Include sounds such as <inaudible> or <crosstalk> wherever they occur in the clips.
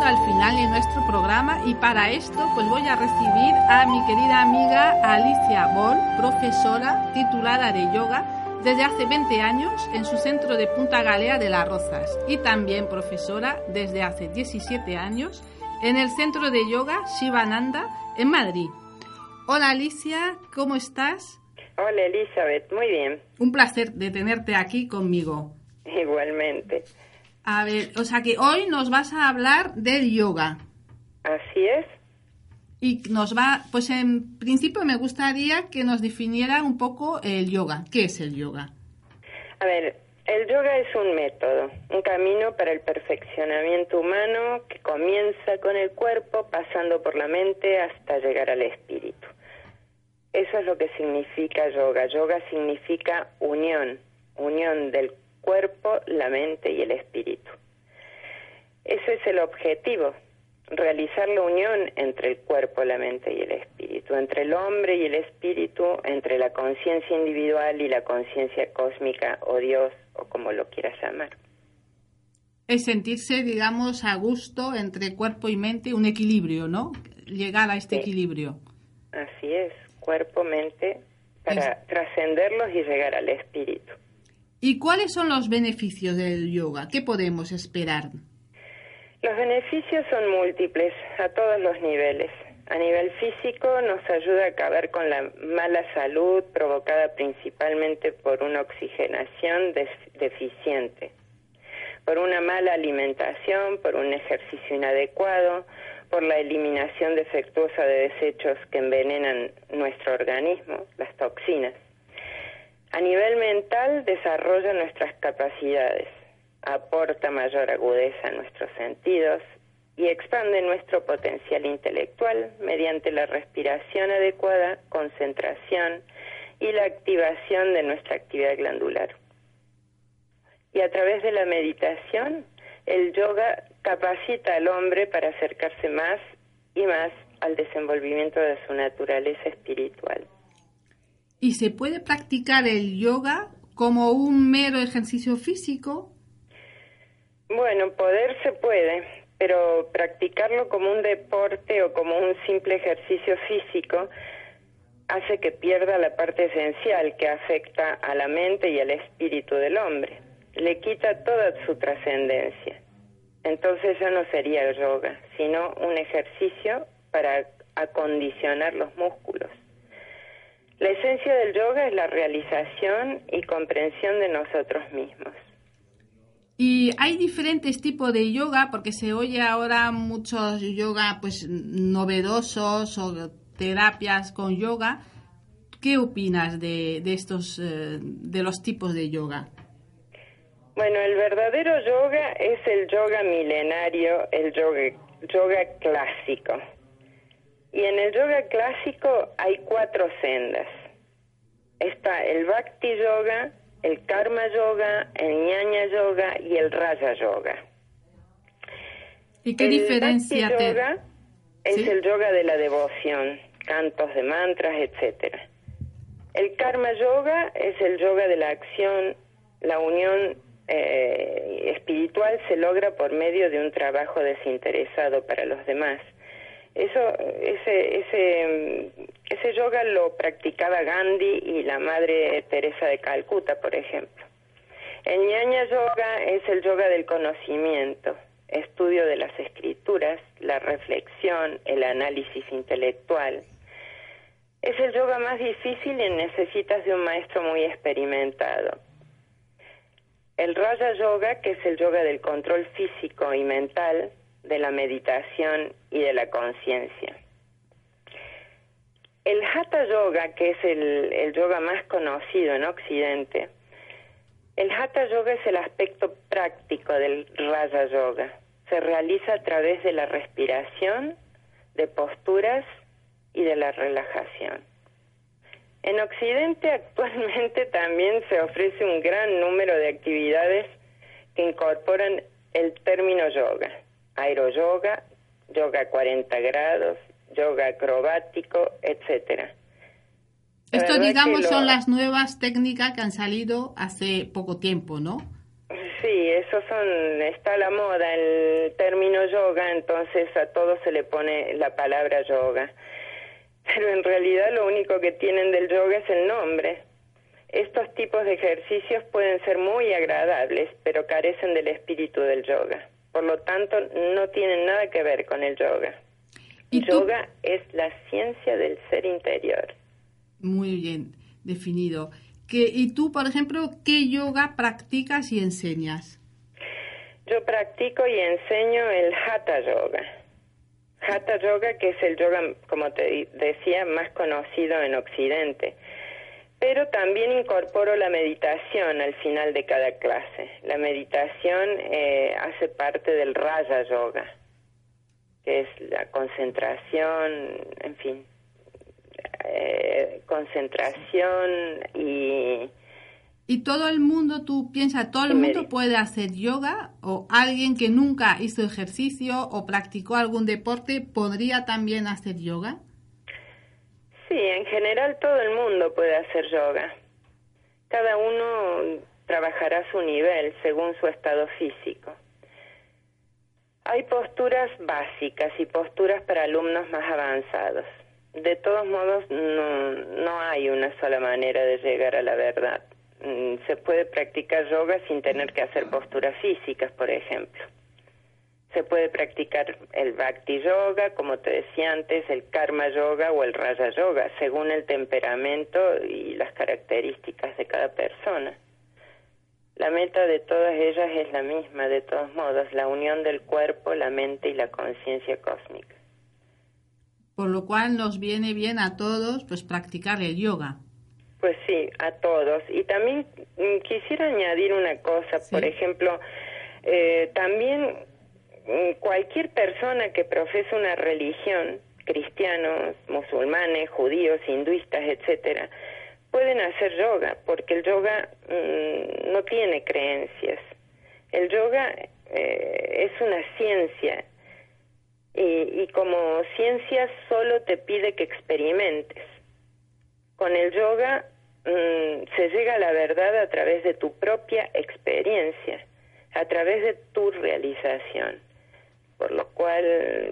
llegando al final de nuestro programa y para esto pues voy a recibir a mi querida amiga Alicia Boll, profesora titulada de yoga desde hace 20 años en su centro de Punta Galea de las Rozas y también profesora desde hace 17 años en el centro de yoga Shivananda en Madrid. Hola Alicia, ¿cómo estás? Hola Elizabeth, muy bien. Un placer de tenerte aquí conmigo. Igualmente. A ver, o sea que hoy nos vas a hablar del yoga. Así es. Y nos va, pues en principio me gustaría que nos definiera un poco el yoga. ¿Qué es el yoga? A ver, el yoga es un método, un camino para el perfeccionamiento humano que comienza con el cuerpo, pasando por la mente hasta llegar al espíritu. Eso es lo que significa yoga. Yoga significa unión, unión del cuerpo, la mente y el espíritu. Ese es el objetivo, realizar la unión entre el cuerpo, la mente y el espíritu, entre el hombre y el espíritu, entre la conciencia individual y la conciencia cósmica o Dios o como lo quieras llamar. Es sentirse, digamos, a gusto entre cuerpo y mente, un equilibrio, ¿no? Llegar a este equilibrio. Así es, cuerpo, mente, para trascenderlos y llegar al espíritu. ¿Y cuáles son los beneficios del yoga? ¿Qué podemos esperar? Los beneficios son múltiples a todos los niveles. A nivel físico nos ayuda a acabar con la mala salud provocada principalmente por una oxigenación deficiente, por una mala alimentación, por un ejercicio inadecuado, por la eliminación defectuosa de desechos que envenenan nuestro organismo, las toxinas. A nivel mental desarrolla nuestras capacidades, aporta mayor agudeza a nuestros sentidos y expande nuestro potencial intelectual mediante la respiración adecuada, concentración y la activación de nuestra actividad glandular. Y a través de la meditación, el yoga capacita al hombre para acercarse más y más al desenvolvimiento de su naturaleza espiritual. ¿Y se puede practicar el yoga como un mero ejercicio físico? Bueno, poder se puede, pero practicarlo como un deporte o como un simple ejercicio físico hace que pierda la parte esencial que afecta a la mente y al espíritu del hombre. Le quita toda su trascendencia. Entonces ya no sería yoga, sino un ejercicio para acondicionar los músculos. La esencia del yoga es la realización y comprensión de nosotros mismos. Y hay diferentes tipos de yoga, porque se oye ahora muchos yoga pues novedosos o terapias con yoga. ¿Qué opinas de, de estos, eh, de los tipos de yoga? Bueno, el verdadero yoga es el yoga milenario, el yoga, yoga clásico. Y en el yoga clásico hay cuatro sendas. Está el Bhakti Yoga, el Karma Yoga, el Ñaña Yoga y el Raya Yoga. ¿Y qué diferencia Bhakti Yoga es el yoga de la devoción, cantos de mantras, etcétera. El Karma Yoga es el yoga de la acción, la unión eh, espiritual se logra por medio de un trabajo desinteresado para los demás. Eso, ese, ese, ese yoga lo practicaba Gandhi y la Madre Teresa de Calcuta, por ejemplo. El ñaña yoga es el yoga del conocimiento, estudio de las escrituras, la reflexión, el análisis intelectual. Es el yoga más difícil y necesitas de un maestro muy experimentado. El Raya Yoga, que es el yoga del control físico y mental, de la meditación y de la conciencia. El Hatha Yoga, que es el, yoga más conocido en Occidente, el Hatha Yoga es el aspecto práctico del Raja Yoga. Se realiza a través de la respiración, de posturas y de la relajación. En Occidente actualmente <laughs> también se ofrece un gran número de actividades que incorporan el término yoga aeroyoga, yoga 40 grados, yoga acrobático, etcétera. Esto, digamos, son las nuevas técnicas que han salido hace poco tiempo, ¿no? Sí, eso son, está a la moda el término yoga, entonces a todo se le pone la palabra yoga. Pero en realidad lo único que tienen del yoga es el nombre. Estos tipos de ejercicios pueden ser muy agradables, pero carecen del espíritu del yoga. Por lo tanto, no tienen nada que ver con el yoga. ¿Y yoga es la ciencia del ser interior. Muy bien definido. ¿Y tú, por ejemplo, qué yoga practicas y enseñas? Yo practico y enseño el Hatha Yoga. Hatha Yoga, que es el yoga, como te decía, más conocido en Occidente pero también incorporo la meditación al final de cada clase. La meditación eh, hace parte del Raya Yoga, que es la concentración, en fin, eh, concentración y... ¿Y todo el mundo, tú piensas, todo el mundo puede hacer yoga? ¿O alguien que nunca hizo ejercicio o practicó algún deporte podría también hacer yoga? Sí, en general todo el mundo puede hacer yoga. Cada uno trabajará a su nivel según su estado físico. Hay posturas básicas y posturas para alumnos más avanzados. De todos modos, no, no hay una sola manera de llegar a la verdad. Mm, se puede practicar yoga sin tener que hacer posturas físicas, por ejemplo. Se puede practicar el Bhakti Yoga, como te decía antes, el Karma Yoga o el Raya Yoga, según el temperamento y las características de cada persona. La meta de todas ellas es la misma, de todos modos, la unión del cuerpo, la mente y la conciencia cósmica. Por lo cual nos viene bien a todos pues practicar el yoga. Pues sí, a todos. Y también mm, quisiera añadir una cosa, por ejemplo, eh, también cualquier persona que profesa una religión, cristianos, musulmanes, judíos, hinduistas, etcétera, pueden hacer yoga, porque el yoga mm, no tiene creencias. El yoga eh, es una ciencia y, y como ciencia solo te pide que experimentes. Con el yoga mm, se llega a la verdad a través de tu propia experiencia, a través de tu realización por lo cual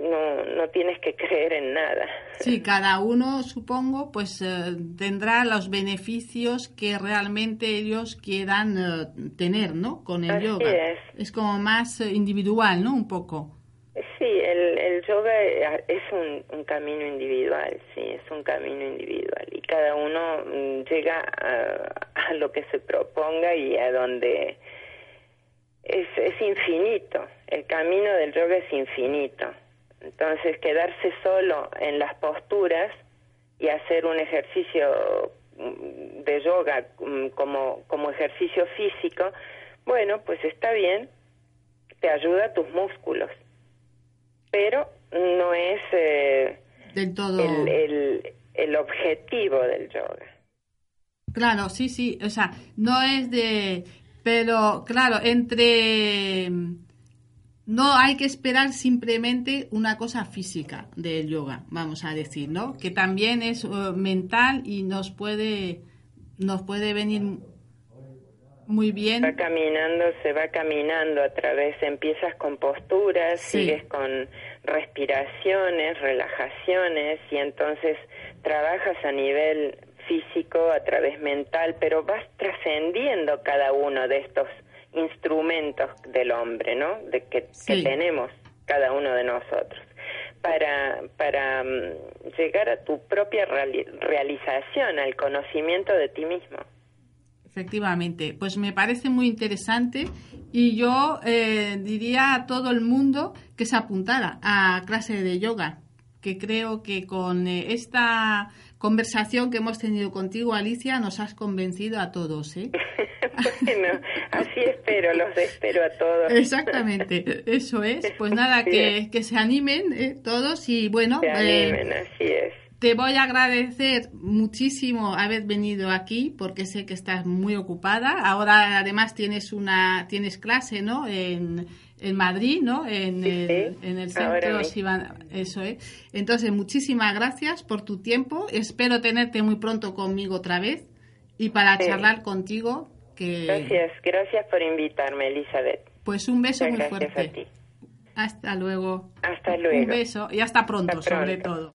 no, no tienes que creer en nada. Sí, cada uno, supongo, pues eh, tendrá los beneficios que realmente ellos quieran eh, tener, ¿no? Con el yoga. Es. es como más eh, individual, ¿no? Un poco. Sí, el, el yoga es un, un, camino individual, sí, es un camino individual y cada uno mm, llega a, a lo que se proponga y a donde es, es infinito, el camino del yoga es infinito. Entonces, quedarse solo en las posturas y hacer un ejercicio mm, de yoga mm, como, como ejercicio físico, bueno, pues está bien, te ayuda a tus músculos, pero no es eh, del todo el, el, el objetivo del yoga. Claro, sí, sí, o sea, no es de pero claro, entre... No hay que esperar simplemente una cosa física del yoga, vamos a decir, ¿no? Que también es eh, mental y nos puede, nos puede venir muy bien. Va caminando, se va caminando a través, empiezas con posturas, sigues con respiraciones, relajaciones y entonces trabajas a nivel físico, a través mental, pero vas trascendiendo cada uno de estos instrumentos del hombre, ¿no? De que, tenemos cada uno de nosotros para para mm, llegar a tu propia realización, al conocimiento de ti mismo. Efectivamente, pues me parece muy interesante y yo eh, diría a todo el mundo que se apuntara a clase de yoga, que creo que con eh, esta conversación que hemos tenido contigo, Alicia, nos has convencido a todos. ¿eh? <laughs> bueno, así espero, los espero a todos. Exactamente, eso es. Pues nada, que, que, se animen ¿eh? todos y bueno. Se animen, así es. Te voy a agradecer muchísimo haber venido aquí porque sé que estás muy ocupada. Ahora además tienes una tienes clase, ¿no? En, en Madrid, ¿no? En, el, en el centro eso es. Entonces, muchísimas gracias por tu tiempo. Espero tenerte muy pronto conmigo otra vez y para charlar contigo Que... Gracias, gracias por invitarme, Elizabeth. Pues un beso muy gracias fuerte. A ti. Hasta luego. Hasta luego. Un beso y hasta pronto, Hasta pronto. sobre todo.